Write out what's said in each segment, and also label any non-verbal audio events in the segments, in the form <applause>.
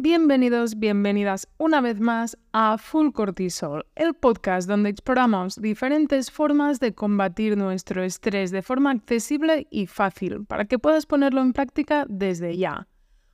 Bienvenidos, bienvenidas una vez más a Full Cortisol, el podcast donde exploramos diferentes formas de combatir nuestro estrés de forma accesible y fácil para que puedas ponerlo en práctica desde ya.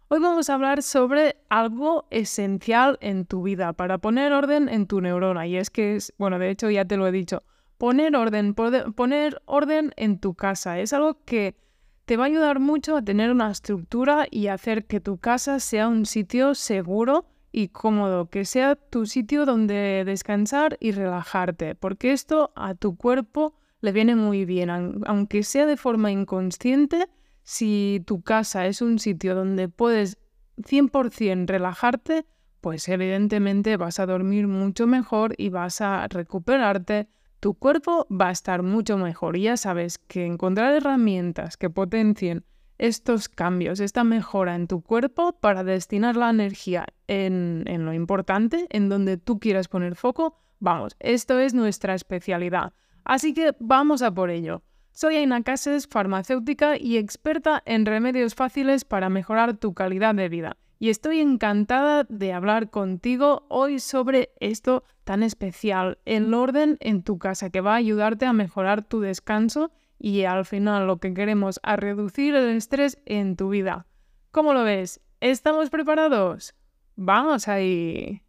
Hoy vamos a hablar sobre algo esencial en tu vida para poner orden en tu neurona y es que es, bueno, de hecho ya te lo he dicho, poner orden, poner orden en tu casa es algo que te va a ayudar mucho a tener una estructura y hacer que tu casa sea un sitio seguro y cómodo, que sea tu sitio donde descansar y relajarte, porque esto a tu cuerpo le viene muy bien, aunque sea de forma inconsciente, si tu casa es un sitio donde puedes 100% relajarte, pues evidentemente vas a dormir mucho mejor y vas a recuperarte tu cuerpo va a estar mucho mejor. Y ya sabes que encontrar herramientas que potencien estos cambios, esta mejora en tu cuerpo para destinar la energía en, en, lo importante, en donde tú quieras poner foco, vamos, esto es nuestra especialidad. Así que vamos a por ello. Soy Aina Cases, farmacéutica y experta en remedios fáciles para mejorar tu calidad de vida y estoy encantada de hablar contigo hoy sobre esto tan especial, el orden en tu casa, que va a ayudarte a mejorar tu descanso y al final lo que queremos, a reducir el estrés en tu vida. ¿Cómo lo ves? ¿Estamos preparados? Vamos ahí.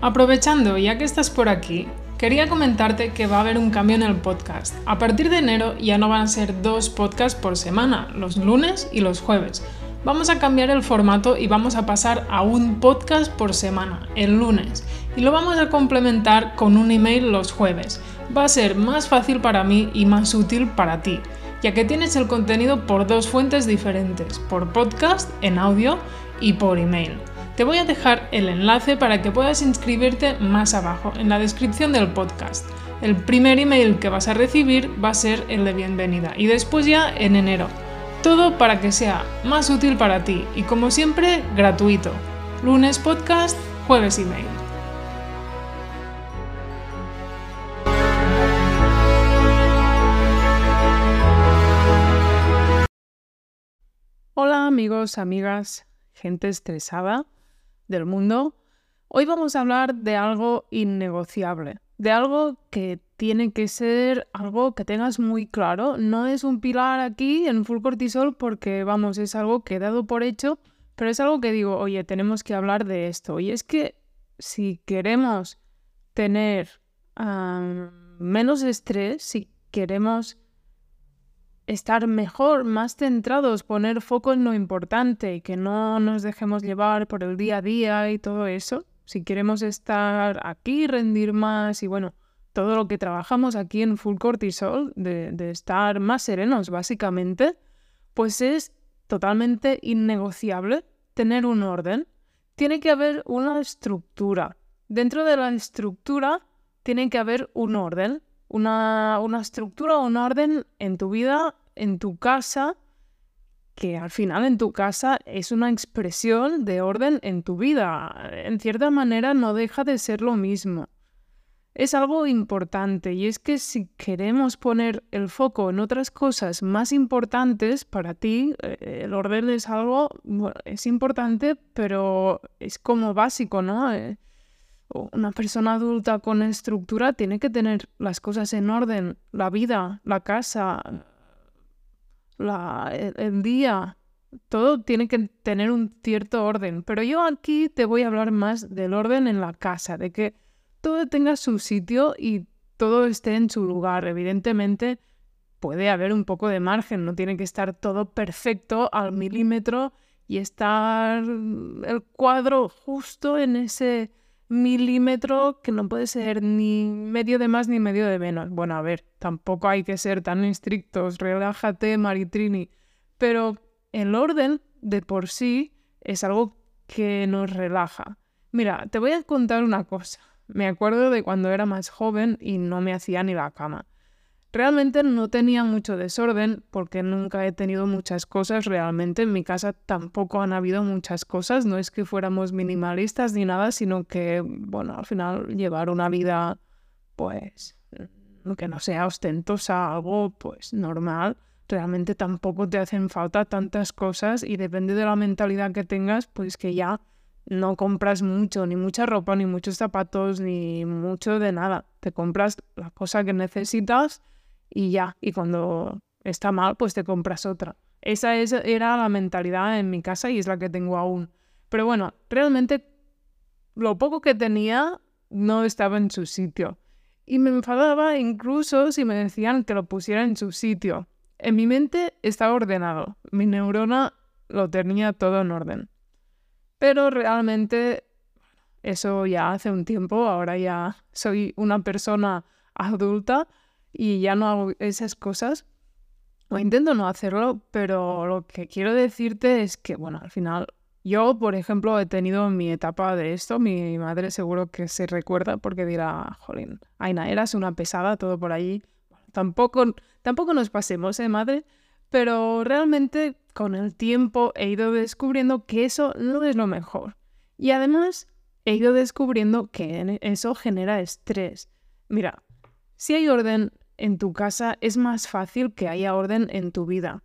Aprovechando, ya que estás por aquí, Quería comentarte que va a haber un cambio en el podcast. A partir de enero ya no van a ser dos podcasts por semana, los lunes y los jueves. Vamos a cambiar el formato y vamos a pasar a un podcast por semana, el lunes, y lo vamos a complementar con un email los jueves. Va a ser más fácil para mí y más útil para ti, ya que tienes el contenido por dos fuentes diferentes, por podcast en audio y por email. Te voy a dejar el enlace para que puedas inscribirte más abajo, en la descripción del podcast. El primer email que vas a recibir va a ser el de bienvenida y después ya en enero. Todo para que sea más útil para ti y como siempre gratuito. Lunes podcast, jueves email. Hola amigos, amigas, gente estresada del mundo, hoy vamos a hablar de algo innegociable, de algo que tiene que ser algo que tengas muy claro. No es un pilar aquí en full cortisol porque, vamos, es algo que he dado por hecho, pero es algo que digo, oye, tenemos que hablar de esto. Y es que si queremos tener menos estrés, si queremos estar mejor, más centrados, poner foco en lo importante que no nos dejemos llevar por el día a día y todo eso. Si queremos estar aquí, rendir más y bueno, todo lo que trabajamos aquí en Full Cortisol, de, de estar más serenos básicamente, pues es totalmente innegociable tener un orden. Tiene que haber una estructura. Dentro de la estructura tiene que haber un orden una, una estructura, un orden en tu vida, en tu casa, que al final en tu casa es una expresión de orden en tu vida. En cierta manera no deja de ser lo mismo. Es algo importante y es que si queremos poner el foco en otras cosas más importantes para ti, eh, el orden es algo, es importante, pero es como básico, ¿no? Una persona adulta con estructura tiene que tener las cosas en orden, la vida, la casa, la, el, día, todo tiene que tener un cierto orden. Pero yo aquí te voy a hablar más del orden en la casa, de que todo tenga su sitio y todo esté en su lugar. Evidentemente puede haber un poco de margen, no tiene que estar todo perfecto al milímetro y estar el cuadro justo en ese milímetro que no puede ser ni medio de más ni medio de menos. Bueno, a ver, tampoco hay que ser tan estrictos, relájate, Maritrini. Pero el orden de por sí es algo que nos relaja. Mira, te voy a contar una cosa. Me acuerdo de cuando era más joven y no me hacía ni la cama. Realmente no tenía mucho desorden porque nunca he tenido muchas cosas. Realmente en mi casa tampoco han habido muchas cosas. No es que fuéramos minimalistas ni nada, sino que, bueno, al final llevar una vida, pues, que no sea ostentosa, algo, pues, normal. realmente tampoco te hacen falta tantas cosas y depende de la mentalidad que tengas, pues que ya no compras mucho, ni mucha ropa, ni muchos zapatos, ni mucho de nada. Te compras la cosa que necesitas y ya. Y cuando está mal, pues te compras otra. Esa era la mentalidad en mi casa y es la que tengo aún. Pero bueno, realmente lo poco que tenía no estaba en su sitio. Y me enfadaba incluso si me decían que lo pusiera en su sitio. En mi mente estaba ordenado. Mi neurona lo tenía todo en orden. Pero realmente eso ya hace un tiempo, ahora ya soy una persona adulta y ya no hago esas cosas. O intento no hacerlo, pero lo que quiero decirte es que, bueno, al final yo, por ejemplo, he tenido mi etapa de esto. Mi madre seguro que se recuerda porque dirá, jolín, Aina, eras una pesada, todo por allí. tampoco, tampoco nos pasemos, ¿eh, madre? Pero realmente con el tiempo he ido descubriendo que eso no es lo mejor. Y además he ido descubriendo que eso genera estrés. Mira, si hay orden en tu casa, es más fácil que haya orden en tu vida.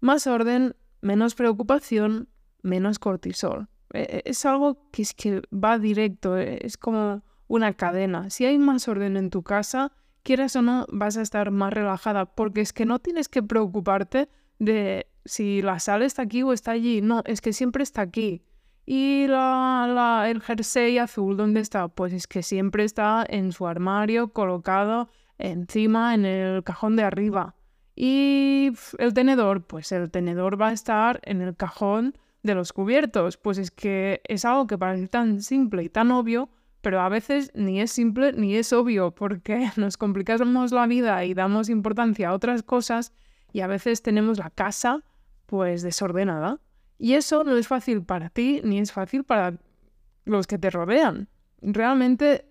Más orden, menos preocupación, menos cortisol. E, e, es algo que es que va directo, e, es como una cadena. Si hay más orden en tu casa, quieras o no, vas a estar más relajada, porque es que no tienes que preocuparte de si la sal está aquí o está allí. No, es que siempre está aquí. ¿Y la, el jersey azul dónde está? Pues es que siempre está en su armario, colocado encima en el cajón de arriba. Y el tenedor, pues el tenedor va a estar en el cajón de los cubiertos. Pues es que es algo que parece tan simple y tan obvio, pero a veces ni es simple ni es obvio porque <laughs> nos complicamos la vida y damos importancia a otras cosas y a veces tenemos la casa pues desordenada. Y eso no es fácil para ti ni es fácil para los que te rodean. Realmente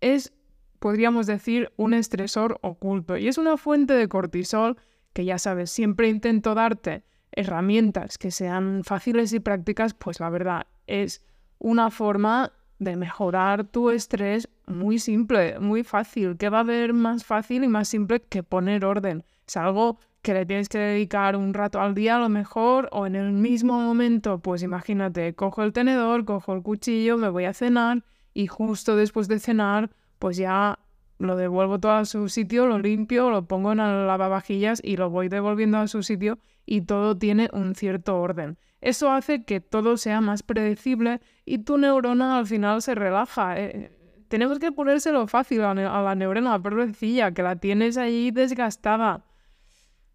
es, podríamos decir, un estresor oculto y es una fuente de cortisol que ya sabes, siempre intento darte herramientas que sean fáciles y prácticas, pues la verdad es una forma de mejorar tu estrés muy simple, muy fácil, que va a haber más fácil y más simple que poner orden. Es algo que le tienes que dedicar un rato al día a lo mejor o en el mismo momento, pues imagínate, cojo el tenedor, cojo el cuchillo, me voy a cenar y justo después de cenar, pues ya lo devuelvo todo a su sitio, lo limpio, lo pongo en el lavavajillas y lo voy devolviendo a su sitio y todo tiene un cierto orden. Eso hace que todo sea más predecible y tu neurona al final se relaja. Eh, tenemos que ponérselo fácil a, la neurona, pobrecilla, que la tienes ahí desgastada.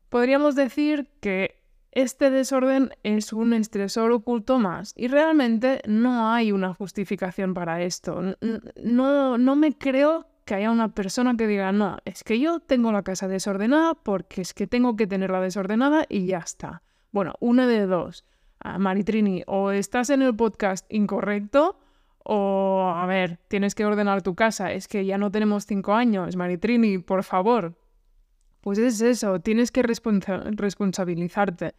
Podríamos decir que este desorden es un estresor oculto más y realmente no hay una justificación para esto. No, no me creo que haya una persona que diga, no, es que yo tengo la casa desordenada porque es que tengo que tenerla desordenada y ya está. Bueno, una de dos. Maritrini, o estás en el podcast incorrecto o, a ver, tienes que ordenar tu casa. Es que ya no tenemos cinco años, Maritrini, por favor. Pues es eso, tienes que responsabilizarte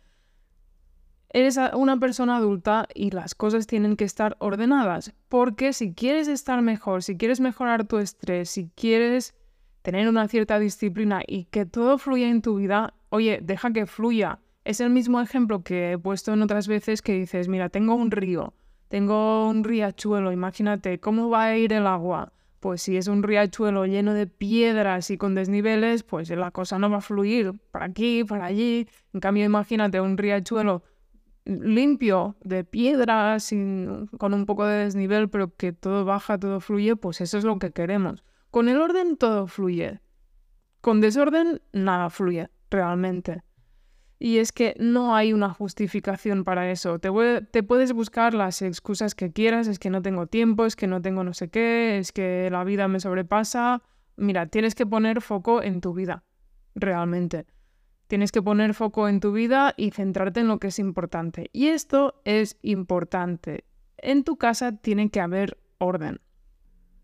eres una persona adulta y las cosas tienen que estar ordenadas, porque si quieres estar mejor, si quieres mejorar tu estrés, si quieres tener una cierta disciplina y que todo fluya en tu vida, oye, deja que fluya. Es el mismo ejemplo que he puesto en otras veces que dices, mira, tengo un río, tengo un riachuelo, imagínate, ¿cómo va a ir el agua? Pues si es un riachuelo lleno de piedras y con desniveles, pues la cosa no va a fluir para aquí, para allí. En cambio, imagínate un riachuelo limpio, de piedra, sin, con un poco de desnivel, pero que todo baja, todo fluye, pues eso es lo que queremos. Con el orden todo fluye. Con desorden nada fluye, realmente. Y es que no hay una justificación para eso. Te, te, puedes buscar las excusas que quieras, es que no tengo tiempo, es que no tengo no sé qué, es que la vida me sobrepasa. Mira, tienes que poner foco en tu vida, realmente. Tienes que poner foco en tu vida y centrarte en lo que es importante. Y esto es importante. En tu casa tiene que haber orden.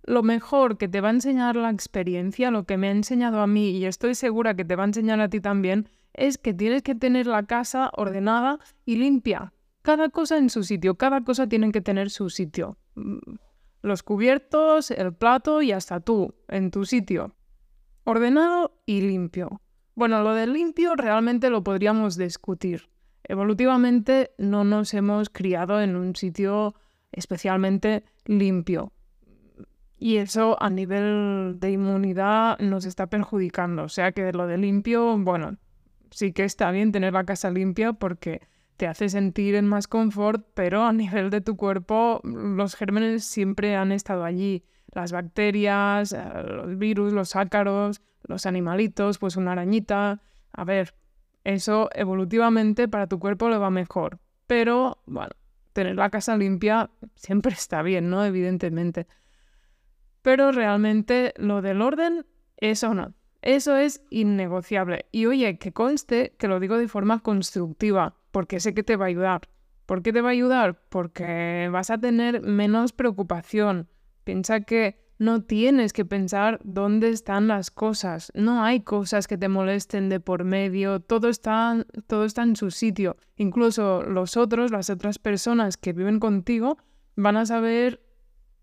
Lo mejor que te va a enseñar la experiencia, lo que me ha enseñado a mí y estoy segura que te va a enseñar a ti también, es que tienes que tener la casa ordenada y limpia. Cada cosa en su sitio, cada cosa tiene que tener su sitio. Mm, los cubiertos, el plato y hasta tú, en tu sitio. Ordenado y limpio. Bueno, lo de limpio realmente lo podríamos discutir. Evolutivamente no nos hemos criado en un sitio especialmente limpio. Y eso a nivel de inmunidad nos está perjudicando. O sea que lo de limpio, bueno, sí que está bien tener la casa limpia porque te hace sentir en más confort, pero a nivel de tu cuerpo los gérmenes siempre han estado allí. Las bacterias, eh, los virus, los ácaros, los animalitos, pues una arañita. A ver, eso evolutivamente para tu cuerpo le va mejor. Pero, bueno, tener la casa limpia siempre está bien, ¿no? Evidentemente. Pero realmente lo del orden, eso no. Eso es innegociable. Y oye, que conste que lo digo de forma constructiva, porque sé que te va a ayudar. ¿Por qué te va a ayudar? Porque vas a tener menos preocupación. Piensa que no tienes que pensar dónde están las cosas. No hay cosas que te molesten de por medio. Todo está, todo está en su sitio. Incluso los otros, las otras personas que viven contigo, van a saber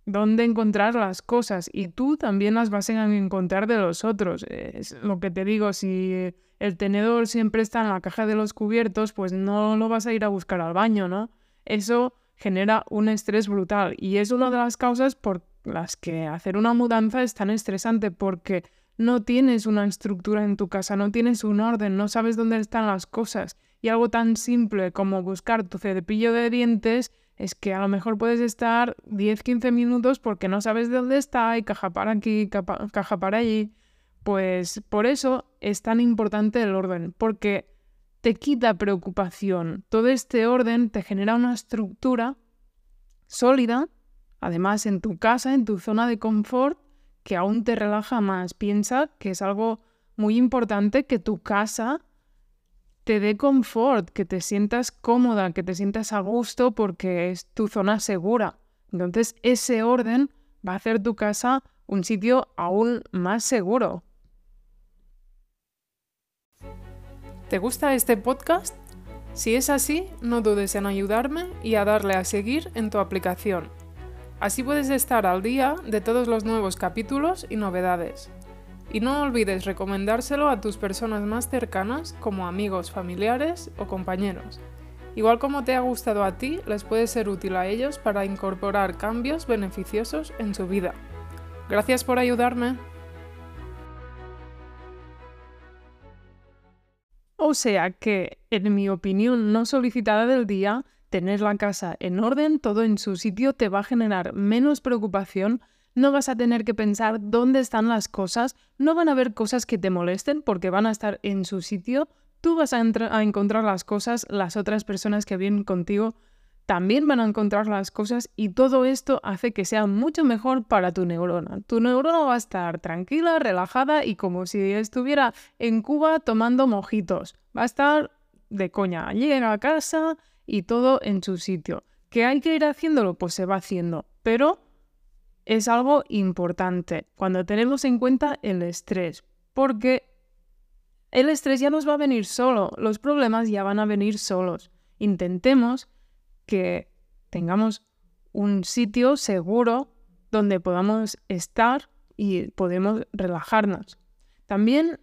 dónde encontrar las cosas y tú también las vas a encontrar de los otros. Es lo que te digo, si el tenedor siempre está en la caja de los cubiertos, pues no lo vas a ir a buscar al baño, ¿no? Eso genera un estrés brutal y es una de las causas por las que hacer una mudanza es tan estresante porque no tienes una estructura en tu casa, no tienes un orden, no sabes dónde están las cosas y algo tan simple como buscar tu cepillo de dientes es que a lo mejor puedes estar 10-15 minutos porque no sabes de dónde está y caja para aquí, caja para allí. Pues por eso es tan importante el orden, porque te quita preocupación. Todo este orden te genera una estructura sólida, además en tu casa, en tu zona de confort, que aún te relaja más. Piensa que es algo muy importante que tu casa te dé confort, que te sientas cómoda, que te sientas a gusto porque es tu zona segura. Entonces ese orden va a hacer tu casa un sitio aún más seguro. ¿Te gusta este podcast? Si es así, no dudes en ayudarme y a darle a seguir en tu aplicación. Así puedes estar al día de todos los nuevos capítulos y novedades. Y no olvides recomendárselo a tus personas más cercanas como amigos, familiares o compañeros. Igual como te ha gustado a ti, les puede ser útil a ellos para incorporar cambios beneficiosos en su vida. Gracias por ayudarme. O sea que, en mi opinión no solicitada del día, tener la casa en orden, todo en su sitio, te va a generar menos preocupación no vas a tener que pensar dónde están las cosas, no van a haber cosas que te molesten porque van a estar en su sitio, tú vas a, a encontrar las cosas, las otras personas que vienen contigo también van a encontrar las cosas y todo esto hace que sea mucho mejor para tu neurona. Tu neurona va a estar tranquila, relajada y como si estuviera en Cuba tomando mojitos. Va a estar de coña. Llega a casa y todo en su sitio. ¿Que hay que ir haciéndolo? Pues se va haciendo. Pero es algo importante cuando tenemos en cuenta el estrés, porque el estrés ya nos va a venir solo, los problemas ya van a venir solos. Intentemos que tengamos un sitio seguro donde podamos estar y podemos relajarnos. También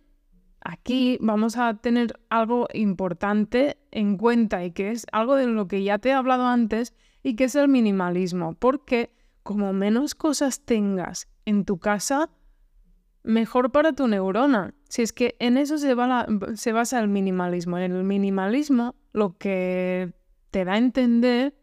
aquí vamos a tener algo importante en cuenta y que es algo de lo que ya te he hablado antes y que es el minimalismo, porque como menos cosas tengas en tu casa, mejor para tu neurona. Si es que en eso se, se basa el minimalismo. En el minimalismo lo que te da a entender,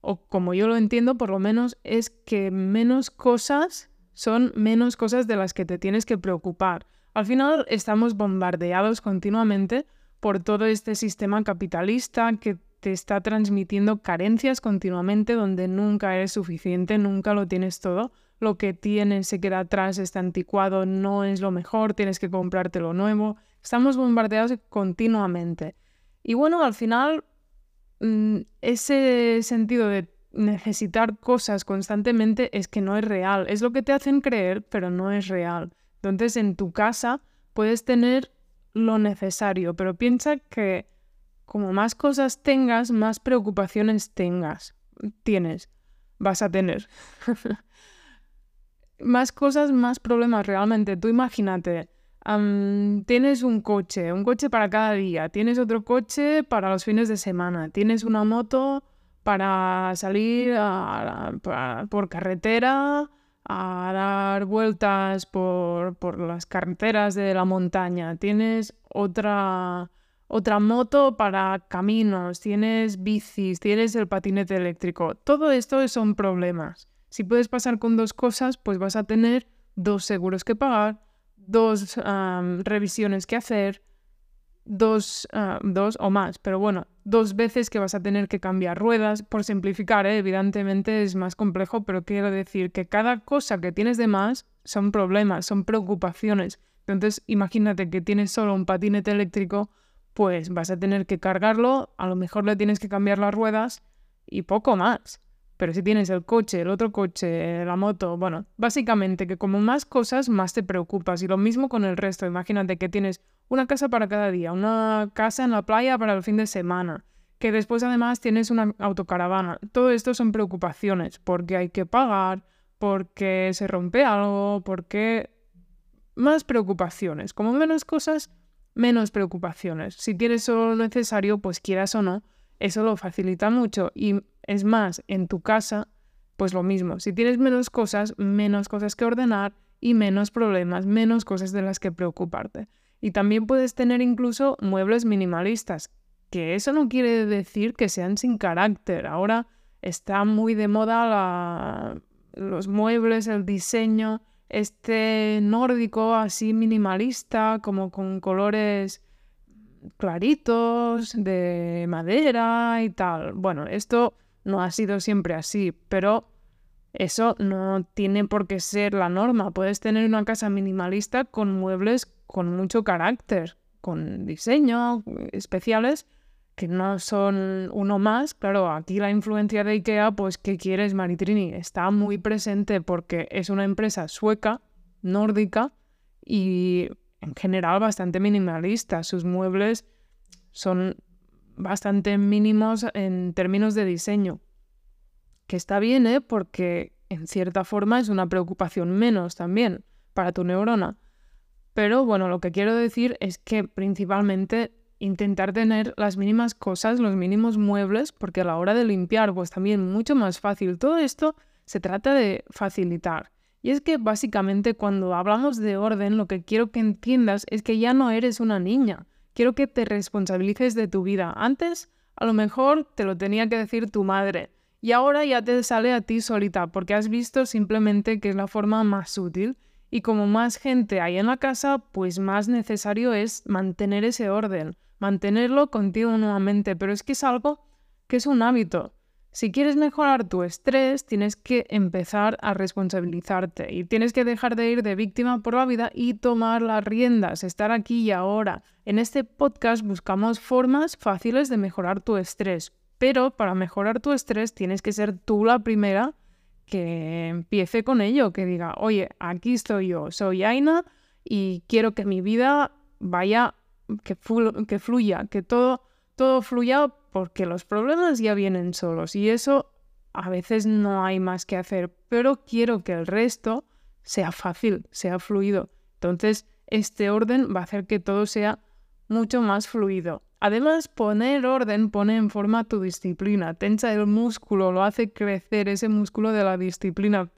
o como yo lo entiendo por lo menos, es que menos cosas son menos cosas de las que te tienes que preocupar. Al final estamos bombardeados continuamente por todo este sistema capitalista que te está transmitiendo carencias continuamente donde nunca es suficiente, nunca lo tienes todo. Lo que tienes se queda atrás, está anticuado, no es lo mejor, tienes que comprarte lo nuevo. Estamos bombardeados continuamente. Y bueno, al final, mm, ese sentido de necesitar cosas constantemente es que no es real. Es lo que te hacen creer, pero no es real. Entonces, en tu casa puedes tener lo necesario, pero piensa que como más cosas tengas, más preocupaciones tengas, tienes, vas a tener. <laughs> más cosas, más problemas realmente. Tú imagínate, tienes un coche, un coche para cada día, tienes otro coche para los fines de semana, tienes una moto para salir por carretera a dar vueltas por, por, las carreteras de la montaña, tienes otra, otra moto para caminos, tienes bicis, tienes el patinete eléctrico. Todo esto son problemas. Si puedes pasar con dos cosas, pues vas a tener dos seguros que pagar, dos revisiones que hacer, dos, dos o más, pero bueno, dos veces que vas a tener que cambiar ruedas, por simplificar, ¿eh? evidentemente es más complejo, pero quiero decir que cada cosa que tienes de más son problemas, son preocupaciones. Entonces, imagínate que tienes solo un patinete eléctrico, pues vas a tener que cargarlo, a lo mejor le tienes que cambiar las ruedas y poco más. Pero si tienes el coche, el otro coche, la moto, bueno, básicamente que como más cosas, más te preocupas. Y lo mismo con el resto. Imagínate que tienes una casa para cada día, una casa en la playa para el fin de semana, que después además tienes una autocaravana. Todo esto son preocupaciones, porque hay que pagar, porque se rompe algo, porque más preocupaciones. Como menos cosas, menos preocupaciones. Si tienes solo lo necesario, pues quieras o no, eso lo facilita mucho. Y es más, en tu casa, pues lo mismo. Si tienes menos cosas, menos cosas que ordenar y menos problemas, menos cosas de las que preocuparte. Y también puedes tener incluso muebles minimalistas, que eso no quiere decir que sean sin carácter. Ahora está muy de moda los muebles, el diseño, este nórdico así minimalista, como con colores claritos, de madera y tal. Bueno, esto no ha sido siempre así, pero eso no tiene por qué ser la norma. Puedes tener una casa minimalista con muebles con mucho carácter, con diseño especiales que no son uno más. Claro, aquí la influencia de IKEA, pues, ¿qué quieres, Maritrini? Está muy presente porque es una empresa sueca, nórdica y en general bastante minimalista. Sus muebles son bastante mínimos en términos de diseño. Que está bien, ¿eh? Porque en cierta forma es una preocupación menos también para tu neurona. Pero bueno, lo que quiero decir es que principalmente intentar tener las mínimas cosas, los mínimos muebles, porque a la hora de limpiar, pues también mucho más fácil. Todo esto se trata de facilitar. Y es que básicamente cuando hablamos de orden, lo que quiero que entiendas es que ya no eres una niña quiero que te responsabilices de tu vida. Antes, a lo mejor te lo tenía que decir tu madre. Y ahora ya te sale a ti solita, porque has visto simplemente que es la forma más útil. Y como más gente hay en la casa, pues más necesario es mantener ese orden, mantenerlo contigo nuevamente. Pero es que es algo que es un hábito. Si quieres mejorar tu estrés, tienes que empezar a responsabilizarte y tienes que dejar de ir de víctima por la vida y tomar las riendas, estar aquí y ahora. En este podcast buscamos formas fáciles de mejorar tu estrés, pero para mejorar tu estrés tienes que ser tú la primera que empiece con ello, que diga, oye, aquí estoy yo, soy Aina y quiero que mi vida vaya, que, que fluya, que todo, todo fluya porque los problemas ya vienen solos y eso a veces no hay más que hacer, pero quiero que el resto sea fácil, sea fluido. Entonces, este orden va a hacer que todo sea mucho más fluido. Además, poner orden pone en forma tu disciplina, tensa el músculo, lo hace crecer ese músculo de la disciplina.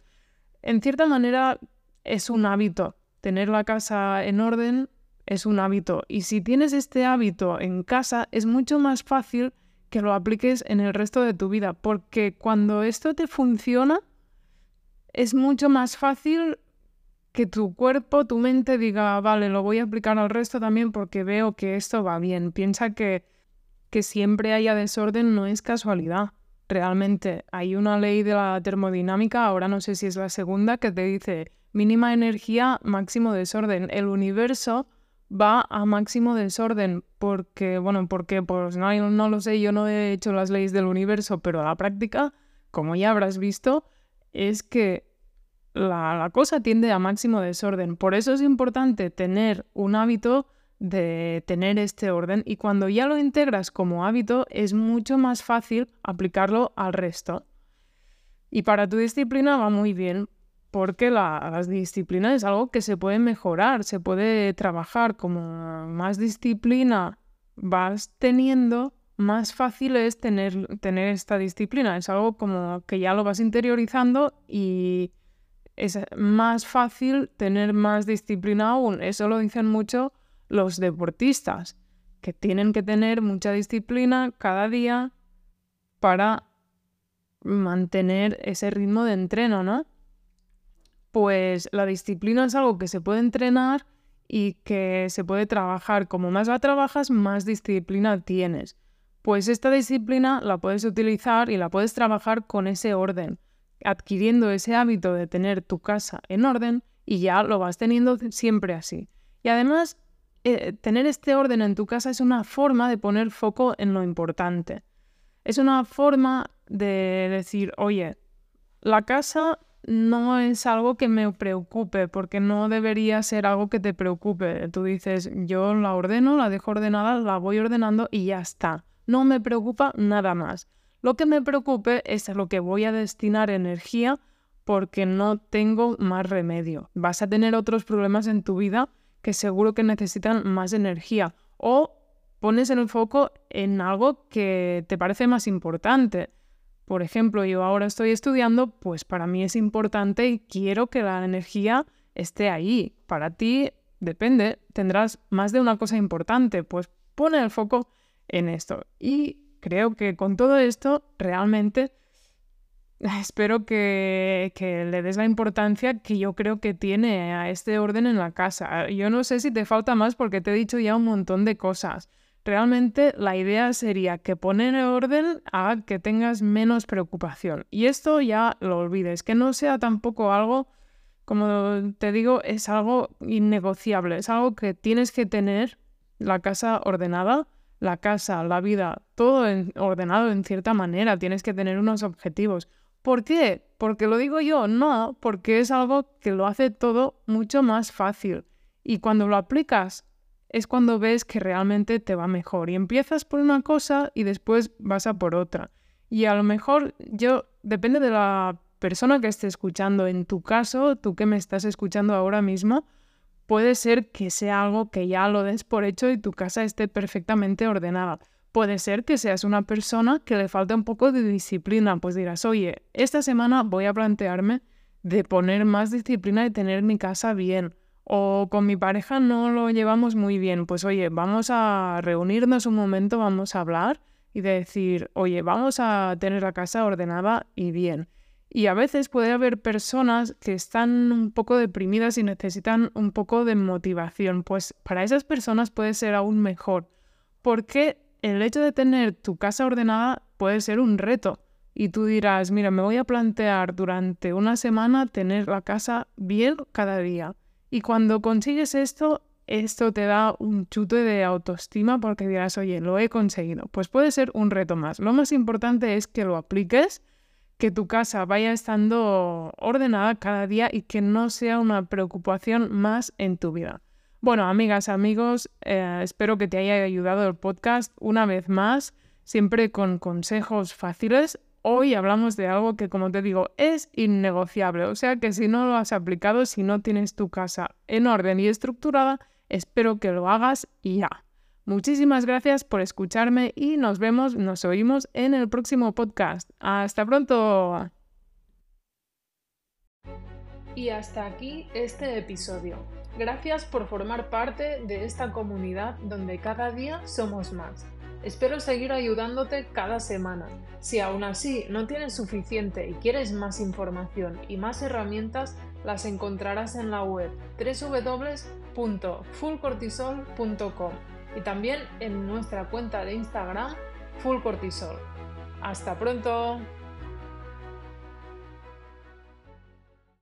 En cierta manera, es un hábito. Tener la casa en orden es un hábito. Y si tienes este hábito en casa, es mucho más fácil que lo apliques en el resto de tu vida, porque cuando esto te funciona, es mucho más fácil que tu cuerpo, tu mente diga, vale, lo voy a aplicar al resto también porque veo que esto va bien. Piensa que, que siempre haya desorden no es casualidad. Realmente hay una ley de la termodinámica, ahora no sé si es la segunda, que te dice mínima energía, máximo desorden. El universo va a máximo desorden porque, bueno, porque pues no, no lo sé, yo no he hecho las leyes del universo, pero la práctica, como ya habrás visto, es que la, cosa tiende a máximo desorden. Por eso es importante tener un hábito de tener este orden y cuando ya lo integras como hábito es mucho más fácil aplicarlo al resto. Y para tu disciplina va muy bien porque la, disciplina es algo que se puede mejorar, se puede trabajar. Como más disciplina vas teniendo, más fácil es tener, tener esta disciplina. Es algo como que ya lo vas interiorizando y es más fácil tener más disciplina aún. Eso lo dicen mucho los deportistas, que tienen que tener mucha disciplina cada día para mantener ese ritmo de entreno, ¿no? Pues la disciplina es algo que se puede entrenar y que se puede trabajar. Como más la trabajas, más disciplina tienes. Pues esta disciplina la puedes utilizar y la puedes trabajar con ese orden, adquiriendo ese hábito de tener tu casa en orden y ya lo vas teniendo siempre así. Y además, eh, tener este orden en tu casa es una forma de poner foco en lo importante. Es una forma de decir, oye, la casa no es algo que me preocupe, porque no debería ser algo que te preocupe. Tú dices, yo la ordeno, la dejo ordenada, la voy ordenando y ya está. No me preocupa nada más. Lo que me preocupe es a lo que voy a destinar energía porque no tengo más remedio. Vas a tener otros problemas en tu vida que seguro que necesitan más energía o pones el foco en algo que te parece más importante. Por ejemplo, yo ahora estoy estudiando, pues para mí es importante y quiero que la energía esté ahí. Para ti depende, tendrás más de una cosa importante, pues pone el foco en esto. Y creo que con todo esto realmente <laughs> espero que, le des la importancia que yo creo que tiene a este orden en la casa. Yo no sé si te falta más porque te he dicho ya un montón de cosas. Realmente la idea sería que poner orden haga que tengas menos preocupación. Y esto ya lo olvides, que no sea tampoco algo, como te digo, es algo innegociable, es algo que tienes que tener la casa ordenada, la casa, la vida, todo ordenado en cierta manera, tienes que tener unos objetivos. ¿Por qué? ¿Porque lo digo yo? No, porque es algo que lo hace todo mucho más fácil. Y cuando lo aplicas es cuando ves que realmente te va mejor y empiezas por una cosa y después vas a por otra. Y a lo mejor yo, depende de la persona que esté escuchando, en tu caso, tú que me estás escuchando ahora mismo, puede ser que sea algo que ya lo des por hecho y tu casa esté perfectamente ordenada. Puede ser que seas una persona que le falta un poco de disciplina, pues dirás, oye, esta semana voy a plantearme de poner más disciplina y tener mi casa bien o con mi pareja no lo llevamos muy bien, pues oye, vamos a reunirnos un momento, vamos a hablar y decir, oye, vamos a tener la casa ordenada y bien. Y a veces puede haber personas que están un poco deprimidas y necesitan un poco de motivación, pues para esas personas puede ser aún mejor, porque el hecho de tener tu casa ordenada puede ser un reto. Y tú dirás, mira, me voy a plantear durante una semana tener la casa bien cada día y cuando consigues esto, esto te da un chute de autoestima porque dirás, oye, lo he conseguido. Pues puede ser un reto más. Lo más importante es que lo apliques, que tu casa vaya estando ordenada cada día y que no sea una preocupación más en tu vida. Bueno, amigas, amigos, eh, espero que te haya ayudado el podcast una vez más, siempre con consejos fáciles hoy hablamos de algo que, como te digo, es innegociable. O sea que si no lo has aplicado, si no tienes tu casa en orden y estructurada, espero que lo hagas ya. Muchísimas gracias por escucharme y nos vemos, nos oímos en el próximo podcast. Hasta pronto. Y hasta aquí este episodio. Gracias por formar parte de esta comunidad donde cada día somos más. Espero seguir ayudándote cada semana. Si aún así no tienes suficiente y quieres más información y más herramientas, las encontrarás en la web www.fullcortisol.com y también en nuestra cuenta de Instagram fullcortisol. ¡Hasta pronto!